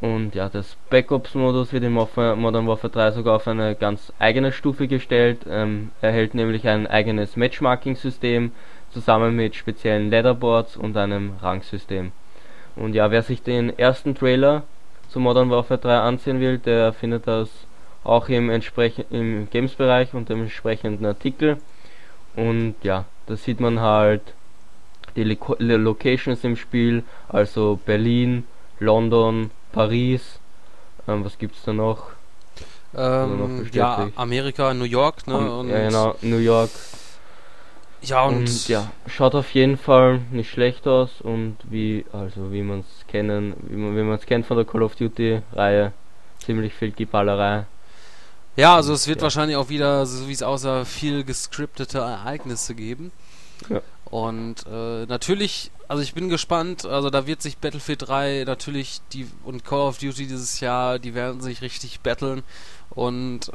Und ja, das Backups-Modus wird im Modern Warfare 3 sogar auf eine ganz eigene Stufe gestellt. Ähm, erhält nämlich ein eigenes Matchmarking-System zusammen mit speziellen Leaderboards und einem Rangsystem. Und ja, wer sich den ersten Trailer zu Modern Warfare 3 ansehen will, der findet das auch im, im Games-Bereich und dem entsprechenden Artikel. Und ja, da sieht man halt die Locations im Spiel, also Berlin, London, Paris, ähm, was gibt's da noch? Ähm, noch ja, Amerika, New York, ne? Um, ja, genau, New York. Ja, und, und, ja, schaut auf jeden Fall nicht schlecht aus und wie, also wie man es kennen, wie man wie man es kennt von der Call of Duty Reihe, ziemlich viel Geballerei. Ja, also es wird ja. wahrscheinlich auch wieder, so wie es aussah, viel gescriptete Ereignisse geben. Ja. Und äh, natürlich, also ich bin gespannt, also da wird sich Battlefield 3 natürlich die und Call of Duty dieses Jahr, die werden sich richtig battlen und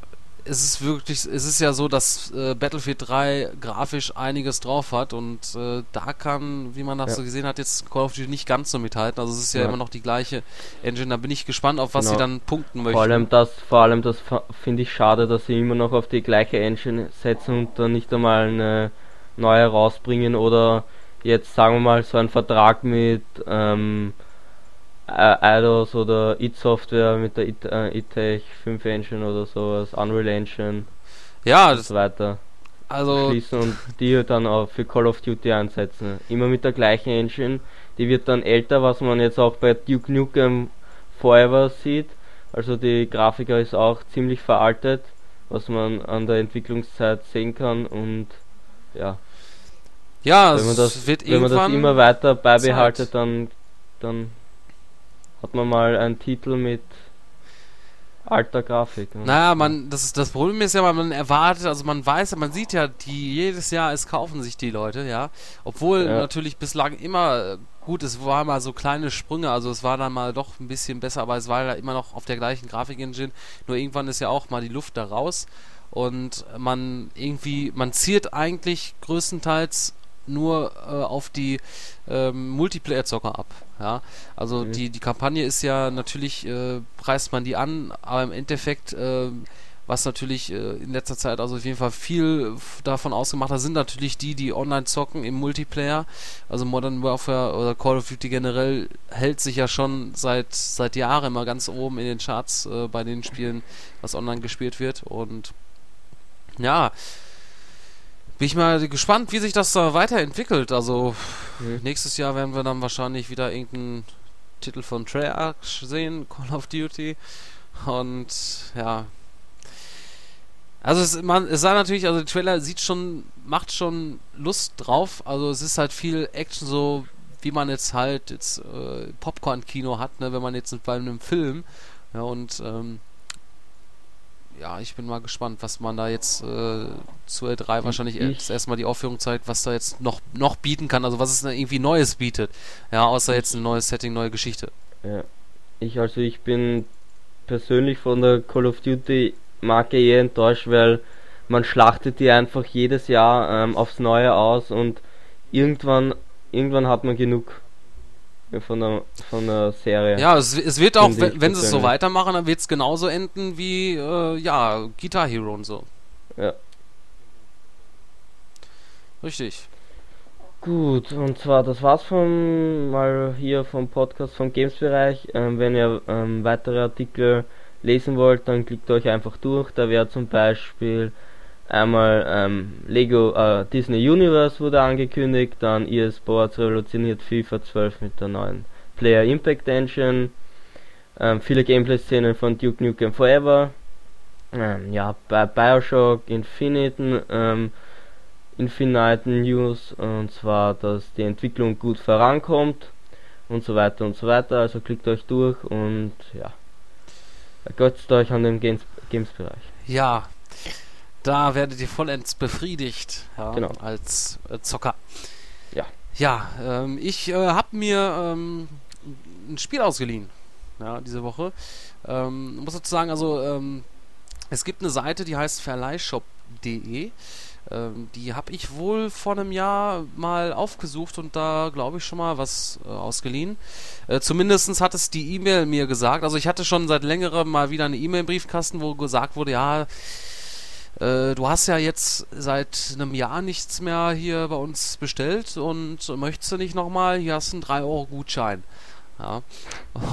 es ist wirklich, es ist ja so, dass äh, Battlefield 3 grafisch einiges drauf hat und äh, da kann, wie man das ja. so gesehen hat, jetzt Call of Duty nicht ganz so mithalten. Also es ist ja, ja. immer noch die gleiche Engine. Da bin ich gespannt, auf was genau. sie dann punkten möchten. Vor allem das, vor allem das finde ich schade, dass sie immer noch auf die gleiche Engine setzen und dann nicht einmal eine neu herausbringen oder jetzt sagen wir mal so ein Vertrag mit ähm, Eidos oder It Software mit der It, äh, ITech 5 Engine oder sowas, Unreal Engine ja, und so weiter also schließen und die dann auch für Call of Duty einsetzen. Immer mit der gleichen Engine, die wird dann älter, was man jetzt auch bei Duke Nukem Forever sieht. Also die Grafiker ist auch ziemlich veraltet, was man an der Entwicklungszeit sehen kann und ja. Ja, wenn man das, wird wenn man das immer weiter beibehaltet, dann, dann hat man mal einen Titel mit alter Grafik. Ne? Naja, man, das ist das Problem ist ja, man erwartet, also man weiß, man sieht ja, die jedes Jahr es kaufen sich die Leute, ja. Obwohl ja. natürlich bislang immer gut, es war mal so kleine Sprünge, also es war dann mal doch ein bisschen besser, aber es war ja immer noch auf der gleichen Grafik-Engine. Nur irgendwann ist ja auch mal die Luft da raus und man irgendwie, man ziert eigentlich größtenteils nur äh, auf die ähm, Multiplayer-Zocker ab. Ja? Also mhm. die, die Kampagne ist ja natürlich, äh, preist man die an, aber im Endeffekt, äh, was natürlich äh, in letzter Zeit also auf jeden Fall viel davon ausgemacht hat, sind natürlich die, die online zocken im Multiplayer. Also Modern Warfare oder Call of Duty generell hält sich ja schon seit, seit Jahren immer ganz oben in den Charts äh, bei den Spielen, was online gespielt wird. Und ja, bin ich mal gespannt, wie sich das da weiterentwickelt. Also mhm. nächstes Jahr werden wir dann wahrscheinlich wieder irgendeinen Titel von Treyarch sehen, Call of Duty. Und ja. Also es, man, es sah natürlich, also der Trailer sieht schon, macht schon Lust drauf. Also es ist halt viel Action, so wie man jetzt halt jetzt äh, Popcorn-Kino hat, ne, wenn man jetzt bei einem Film. Ja, und ähm, ja, ich bin mal gespannt, was man da jetzt äh, zu L3 wahrscheinlich ich, erstmal die Aufführung zeigt, was da jetzt noch, noch bieten kann, also was es da irgendwie Neues bietet. Ja, außer jetzt ein neues Setting, neue Geschichte. Ja. Ich also ich bin persönlich von der Call of Duty Marke eher enttäuscht, weil man schlachtet die einfach jedes Jahr ähm, aufs Neue aus und irgendwann irgendwann hat man genug von der, von der Serie. Ja, es, es wird auch, wenn, wenn sie es so weitermachen, dann wird es genauso enden wie, äh, ja, Guitar Hero und so. Ja. Richtig. Gut, und zwar, das war's von mal hier vom Podcast vom Games-Bereich. Ähm, wenn ihr ähm, weitere Artikel lesen wollt, dann klickt euch einfach durch. Da wäre zum Beispiel Einmal ähm, Lego äh, Disney Universe wurde angekündigt, dann EA Sports revolutioniert FIFA 12 mit der neuen Player Impact Engine, ähm, viele Gameplay-Szenen von Duke Nukem Forever, ähm, ja, bei Bioshock Infinite, ähm, Infinite News, und zwar, dass die Entwicklung gut vorankommt und so weiter und so weiter, also klickt euch durch und ja, ergötzt euch an dem Games-Bereich. Games ja, da werdet ihr vollends befriedigt ja, genau. als äh, Zocker. Ja. Ja, ähm, ich äh, habe mir ähm, ein Spiel ausgeliehen ja, diese Woche. Ähm, muss dazu sagen, also ähm, es gibt eine Seite, die heißt verleihshop.de. Ähm, die habe ich wohl vor einem Jahr mal aufgesucht und da glaube ich schon mal was äh, ausgeliehen. Äh, Zumindest hat es die E-Mail mir gesagt. Also ich hatte schon seit längerem mal wieder eine E-Mail im Briefkasten, wo gesagt wurde, ja, äh, du hast ja jetzt seit einem Jahr nichts mehr hier bei uns bestellt und möchtest du nicht nochmal? Hier hast du einen 3-Euro-Gutschein. Ja.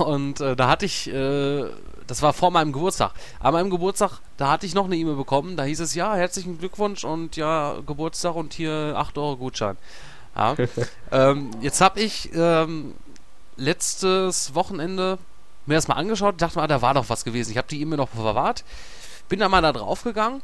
Und äh, da hatte ich, äh, das war vor meinem Geburtstag. An meinem Geburtstag, da hatte ich noch eine E-Mail bekommen. Da hieß es, ja, herzlichen Glückwunsch und ja, Geburtstag und hier 8 Euro Gutschein. Ja. ähm, jetzt habe ich ähm, letztes Wochenende mir das mal angeschaut, dachte mal, da war doch was gewesen. Ich habe die E-Mail noch verwahrt, bin da mal da drauf gegangen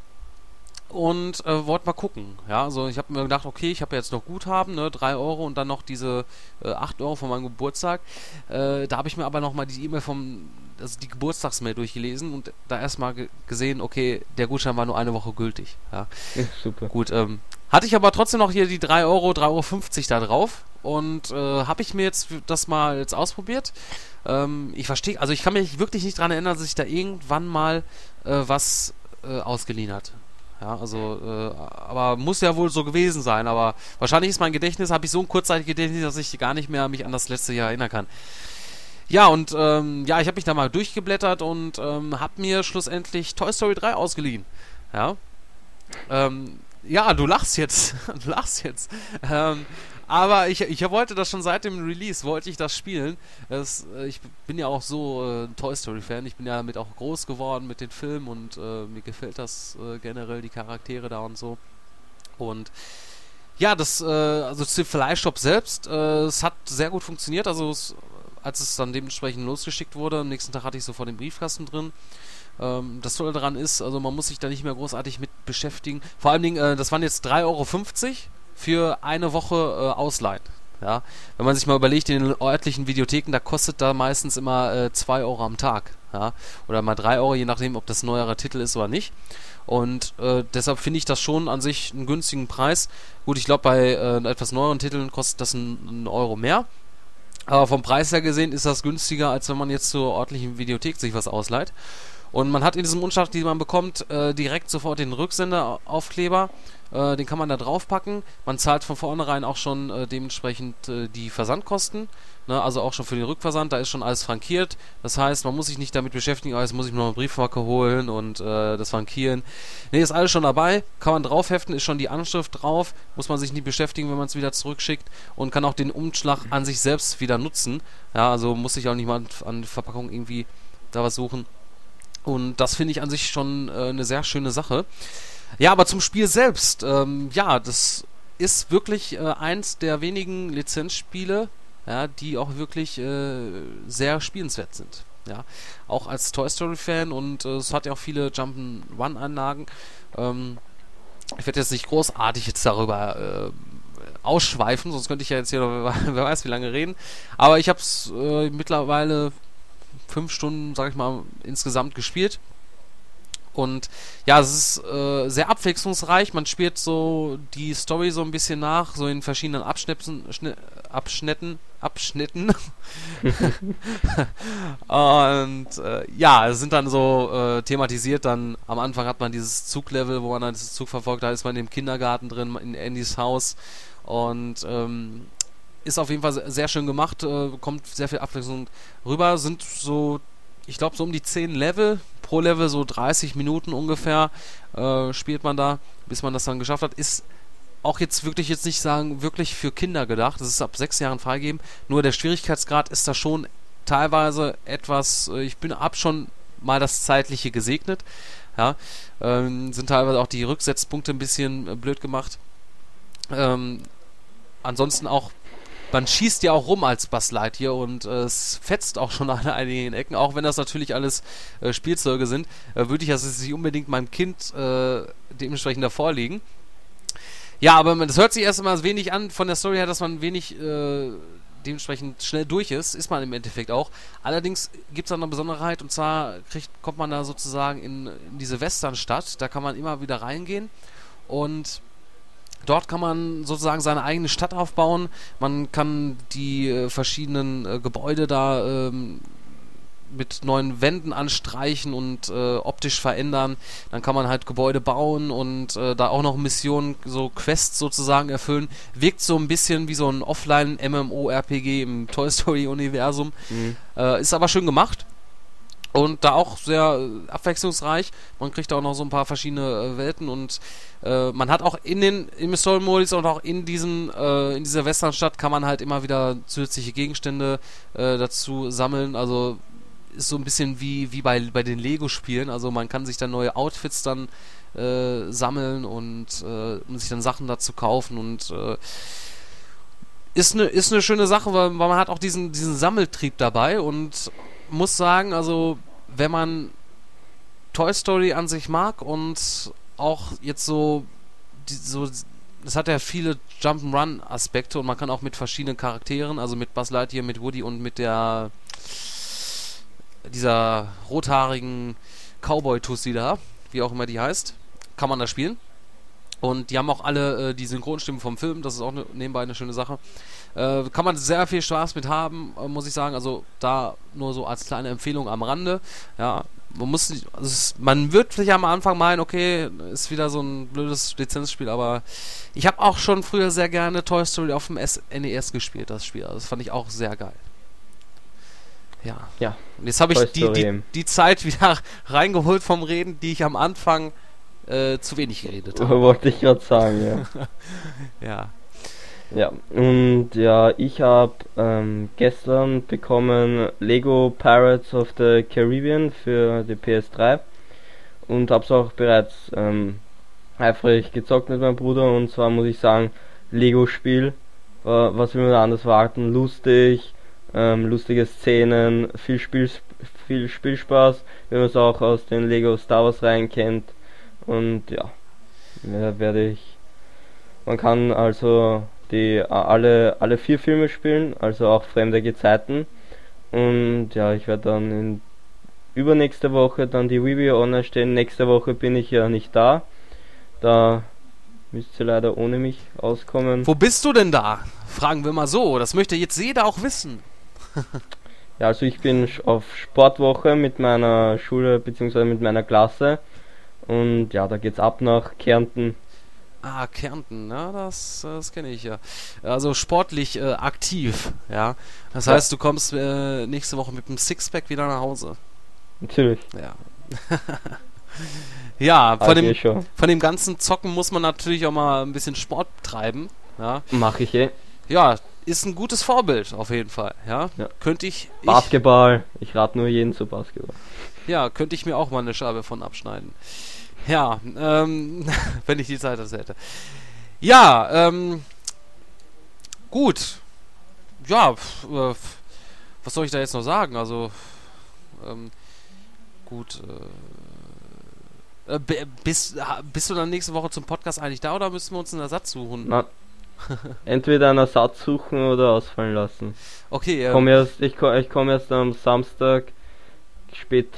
und äh, wollte mal gucken. Ja, also ich habe mir gedacht, okay, ich habe jetzt noch Guthaben, ne, 3 Euro und dann noch diese äh, 8 Euro von meinem Geburtstag. Äh, da habe ich mir aber nochmal die E-Mail vom, also die Geburtstagsmail durchgelesen und da erstmal gesehen, okay, der Gutschein war nur eine Woche gültig. Ja, super. Gut, ähm, hatte ich aber trotzdem noch hier die 3 Euro, 3,50 Euro da drauf und äh, habe ich mir jetzt das mal jetzt ausprobiert. Ähm, ich verstehe, also ich kann mich wirklich nicht daran erinnern, dass ich da irgendwann mal äh, was äh, ausgeliehen hat. Ja, also, äh, aber muss ja wohl so gewesen sein. Aber wahrscheinlich ist mein Gedächtnis, habe ich so ein kurzzeitiges Gedächtnis, dass ich gar nicht mehr mich an das letzte Jahr erinnern kann. Ja, und ähm, ja, ich habe mich da mal durchgeblättert und ähm, habe mir schlussendlich Toy Story 3 ausgeliehen. Ja. Ähm, Ja, du lachst jetzt. Du lachst jetzt. Ähm, aber ich, ich wollte das schon seit dem Release, wollte ich das spielen. Das, äh, ich bin ja auch so äh, Toy Story-Fan. Ich bin ja damit auch groß geworden mit den Filmen und äh, mir gefällt das äh, generell, die Charaktere da und so. Und ja, das, äh, also zu Fleischshop selbst, äh, es hat sehr gut funktioniert. Also es, als es dann dementsprechend losgeschickt wurde, am nächsten Tag hatte ich so vor dem Briefkasten drin. Ähm, das Tolle daran ist, also man muss sich da nicht mehr großartig mit beschäftigen. Vor allen Dingen, das waren jetzt 3,50 Euro für eine Woche äh, ausleihen. Ja, wenn man sich mal überlegt, in den örtlichen Videotheken, da kostet da meistens immer 2 äh, Euro am Tag. Ja, oder mal 3 Euro, je nachdem, ob das ein neuerer Titel ist oder nicht. Und äh, deshalb finde ich das schon an sich einen günstigen Preis. Gut, ich glaube, bei äh, etwas neueren Titeln kostet das einen Euro mehr. Aber vom Preis her gesehen ist das günstiger, als wenn man jetzt zur örtlichen Videothek sich was ausleiht. Und man hat in diesem Umschlag, den man bekommt, äh, direkt sofort den Rücksenderaufkleber. Äh, den kann man da draufpacken. Man zahlt von vornherein auch schon äh, dementsprechend äh, die Versandkosten. Ne? Also auch schon für den Rückversand. Da ist schon alles frankiert. Das heißt, man muss sich nicht damit beschäftigen, oh, jetzt muss ich mir noch eine Briefmarke holen und äh, das Frankieren. Ne, ist alles schon dabei. Kann man draufheften, ist schon die Anschrift drauf. Muss man sich nicht beschäftigen, wenn man es wieder zurückschickt. Und kann auch den Umschlag an sich selbst wieder nutzen. Ja, also muss sich auch nicht mal an Verpackung irgendwie da was suchen. Und das finde ich an sich schon äh, eine sehr schöne Sache. Ja, aber zum Spiel selbst. Ähm, ja, das ist wirklich äh, eins der wenigen Lizenzspiele, ja, die auch wirklich äh, sehr spielenswert sind. Ja, auch als Toy Story Fan und äh, es hat ja auch viele Jump'n'Run-Anlagen. Ähm, ich werde jetzt nicht großartig jetzt darüber äh, ausschweifen, sonst könnte ich ja jetzt hier, wer weiß, wie lange reden. Aber ich habe es äh, mittlerweile fünf Stunden, sag ich mal, insgesamt gespielt. Und ja, es ist äh, sehr abwechslungsreich. Man spielt so die Story so ein bisschen nach, so in verschiedenen Abschnitten, Abschnitten, Abschnitten. und äh, ja, es sind dann so äh, thematisiert. Dann am Anfang hat man dieses Zuglevel, wo man dann dieses Zug verfolgt. Da ist man im Kindergarten drin, in Andys Haus. Und ähm, ist auf jeden Fall sehr schön gemacht, äh, kommt sehr viel Abwechslung rüber. Sind so, ich glaube, so um die 10 Level. Pro Level so 30 Minuten ungefähr äh, spielt man da, bis man das dann geschafft hat. Ist auch jetzt wirklich jetzt nicht sagen, wirklich für Kinder gedacht. Das ist ab 6 Jahren freigegeben. Nur der Schwierigkeitsgrad ist da schon teilweise etwas, äh, ich bin ab schon mal das Zeitliche gesegnet. Ja, ähm, sind teilweise auch die Rücksetzpunkte ein bisschen äh, blöd gemacht. Ähm, ansonsten auch man schießt ja auch rum als Buzz Lightyear und äh, es fetzt auch schon an einigen Ecken, auch wenn das natürlich alles äh, Spielzeuge sind, äh, würde ich das nicht unbedingt meinem Kind äh, dementsprechend davor legen. Ja, aber das hört sich erst einmal wenig an von der Story her, dass man wenig äh, dementsprechend schnell durch ist, ist man im Endeffekt auch. Allerdings gibt es eine Besonderheit und zwar kriegt, kommt man da sozusagen in, in diese Westernstadt, da kann man immer wieder reingehen und Dort kann man sozusagen seine eigene Stadt aufbauen. Man kann die äh, verschiedenen äh, Gebäude da ähm, mit neuen Wänden anstreichen und äh, optisch verändern. Dann kann man halt Gebäude bauen und äh, da auch noch Missionen, so Quests sozusagen erfüllen. Wirkt so ein bisschen wie so ein Offline-MMO-RPG im Toy Story-Universum. Mhm. Äh, ist aber schön gemacht. Und da auch sehr äh, abwechslungsreich. Man kriegt auch noch so ein paar verschiedene äh, Welten und äh, man hat auch in den im Story und auch in diesen äh, in dieser Westernstadt kann man halt immer wieder zusätzliche Gegenstände äh, dazu sammeln. Also ist so ein bisschen wie wie bei bei den Lego Spielen. Also man kann sich dann neue Outfits dann äh, sammeln und um sich dann Sachen dazu kaufen und ist eine ist eine schöne Sache, weil, weil man hat auch diesen diesen Sammeltrieb dabei und muss sagen, also wenn man Toy Story an sich mag und auch jetzt so, die, so es hat ja viele Jump'n'Run-Aspekte und man kann auch mit verschiedenen Charakteren, also mit Buzz Lightyear, mit Woody und mit der dieser rothaarigen Cowboy-Tussi da, wie auch immer die heißt, kann man da spielen. Und die haben auch alle äh, die Synchronstimmen vom Film, das ist auch ne, nebenbei eine schöne Sache. Äh, kann man sehr viel Spaß mit haben, äh, muss ich sagen. Also da nur so als kleine Empfehlung am Rande. Ja, man muss nicht, also es, man wird vielleicht am Anfang meinen, okay, ist wieder so ein blödes Lizenzspiel, aber ich habe auch schon früher sehr gerne Toy Story auf dem NES e gespielt, das Spiel. Also das fand ich auch sehr geil. Ja. Ja. Und jetzt habe ich die, die, die Zeit wieder reingeholt vom Reden, die ich am Anfang äh, zu wenig geredet haben. Wollte ich gerade sagen, ja. ja. Ja, und ja, ich habe ähm, gestern bekommen Lego Pirates of the Caribbean für die PS3 und habe es auch bereits ähm, eifrig gezockt mit meinem Bruder. Und zwar muss ich sagen, Lego-Spiel, äh, was will man anders warten, lustig, ähm, lustige Szenen, viel, Spiel, viel Spielspaß, wie man es auch aus den Lego Star Wars Reihen kennt. Und ja, werde ich, man kann also die alle, alle vier Filme spielen, also auch Fremde Gezeiten. Und ja, ich werde dann in übernächste Woche dann die Review online stellen. Nächste Woche bin ich ja nicht da. Da müsst ihr leider ohne mich auskommen. Wo bist du denn da? Fragen wir mal so. Das möchte jetzt jeder auch wissen. ja, also ich bin auf Sportwoche mit meiner Schule bzw. mit meiner Klasse. Und ja, da geht's ab nach Kärnten. Ah, Kärnten, ja, das, das kenne ich ja. Also sportlich äh, aktiv, ja. Das ja. heißt, du kommst äh, nächste Woche mit einem Sixpack wieder nach Hause. Natürlich. Ja. ja, von dem, von dem ganzen Zocken muss man natürlich auch mal ein bisschen Sport treiben. Ja. Mach ich eh. Ja, ist ein gutes Vorbild auf jeden Fall. Ja, ja. könnte ich, ich. Basketball. Ich rate nur jeden zu Basketball. Ja, könnte ich mir auch mal eine Scheibe von abschneiden. Ja, ähm, wenn ich die Zeit das hätte. Ja, ähm, gut. Ja, äh, was soll ich da jetzt noch sagen? Also, ähm, gut. Äh, äh bist, bist du dann nächste Woche zum Podcast eigentlich da oder müssen wir uns einen Ersatz suchen? Na, entweder einen Ersatz suchen oder ausfallen lassen. Okay. Ähm, komm erst, ich, ich komme erst am Samstag spät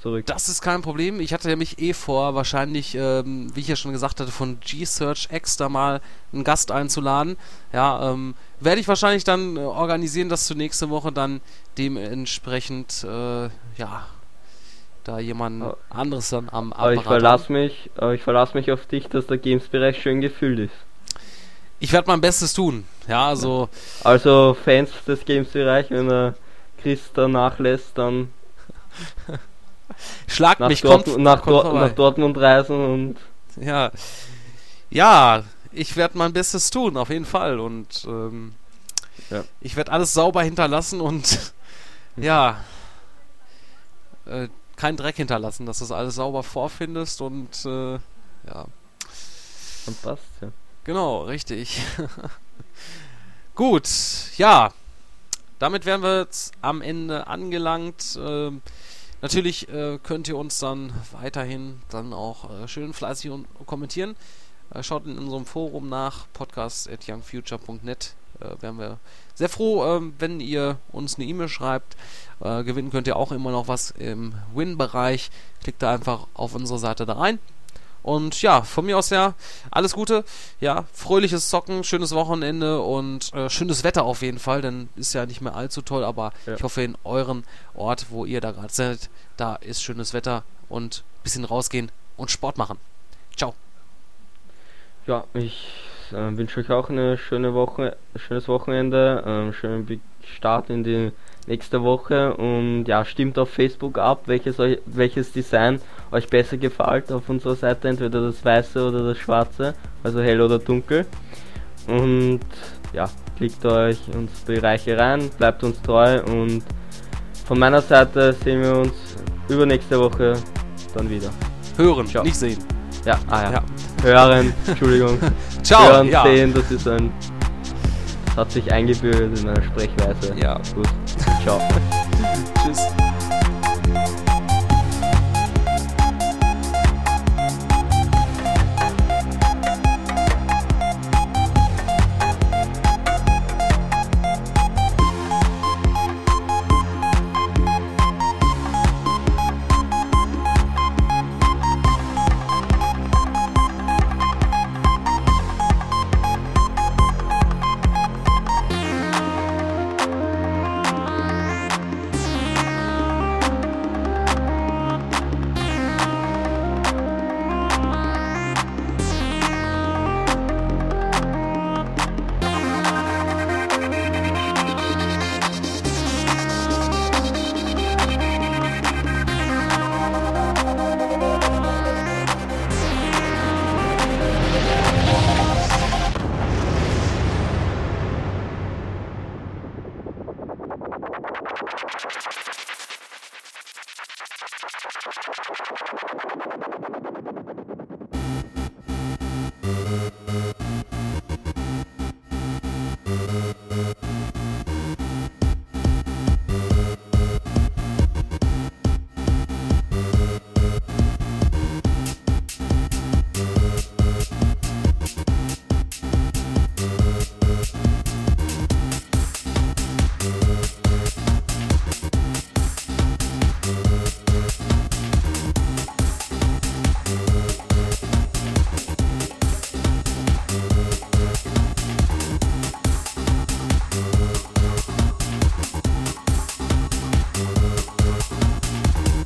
zurück. Das ist kein Problem. Ich hatte ja mich eh vor, wahrscheinlich, ähm, wie ich ja schon gesagt hatte, von G-Search X da mal einen Gast einzuladen. Ja, ähm, werde ich wahrscheinlich dann äh, organisieren, dass du nächste Woche dann dementsprechend, äh, ja, da jemand oh. anderes dann am Aber ich verlasse mich, aber ich verlasse mich auf dich, dass der Games-Bereich schön gefüllt ist. Ich werde mein Bestes tun. Ja, also. Also Fans des Games-Bereichs, wenn er Chris da nachlässt, dann Schlag nach mich, Dort, kommt, nach, kommt nach Dortmund reisen und. Ja. Ja, ich werde mein Bestes tun, auf jeden Fall. Und ähm, ja. ich werde alles sauber hinterlassen und ja. Äh, kein Dreck hinterlassen, dass du das alles sauber vorfindest und äh, ja. Und passt, ja. Genau, richtig. Gut, ja. Damit wären wir jetzt am Ende angelangt. Ähm, Natürlich äh, könnt ihr uns dann weiterhin dann auch äh, schön fleißig und kommentieren. Äh, schaut in unserem Forum nach, podcast.youngfuture.net. Äh, wären wir sehr froh, ähm, wenn ihr uns eine E-Mail schreibt. Äh, gewinnen könnt ihr auch immer noch was im Win-Bereich. Klickt da einfach auf unsere Seite da rein. Und ja, von mir aus ja, alles Gute. Ja, fröhliches Zocken, schönes Wochenende und äh, schönes Wetter auf jeden Fall, denn ist ja nicht mehr allzu toll, aber ja. ich hoffe in euren Ort, wo ihr da gerade seid, da ist schönes Wetter und ein bisschen rausgehen und Sport machen. Ciao. Ja, ich äh, wünsche euch auch eine schöne Woche, schönes Wochenende, äh, schönen Start in die nächste Woche und ja, stimmt auf Facebook ab, welches, welches Design euch besser gefällt auf unserer Seite, entweder das weiße oder das schwarze, also hell oder dunkel. Und ja, klickt euch uns Bereiche rein, bleibt uns treu und von meiner Seite sehen wir uns übernächste Woche dann wieder. Hören, Ciao. nicht sehen. Ja, ah ja. ja. Hören, Entschuldigung. Ciao. Hören, ja. sehen, das ist ein hat sich eingebürgert in meiner Sprechweise. Ja. Gut. Ciao. Tschüss.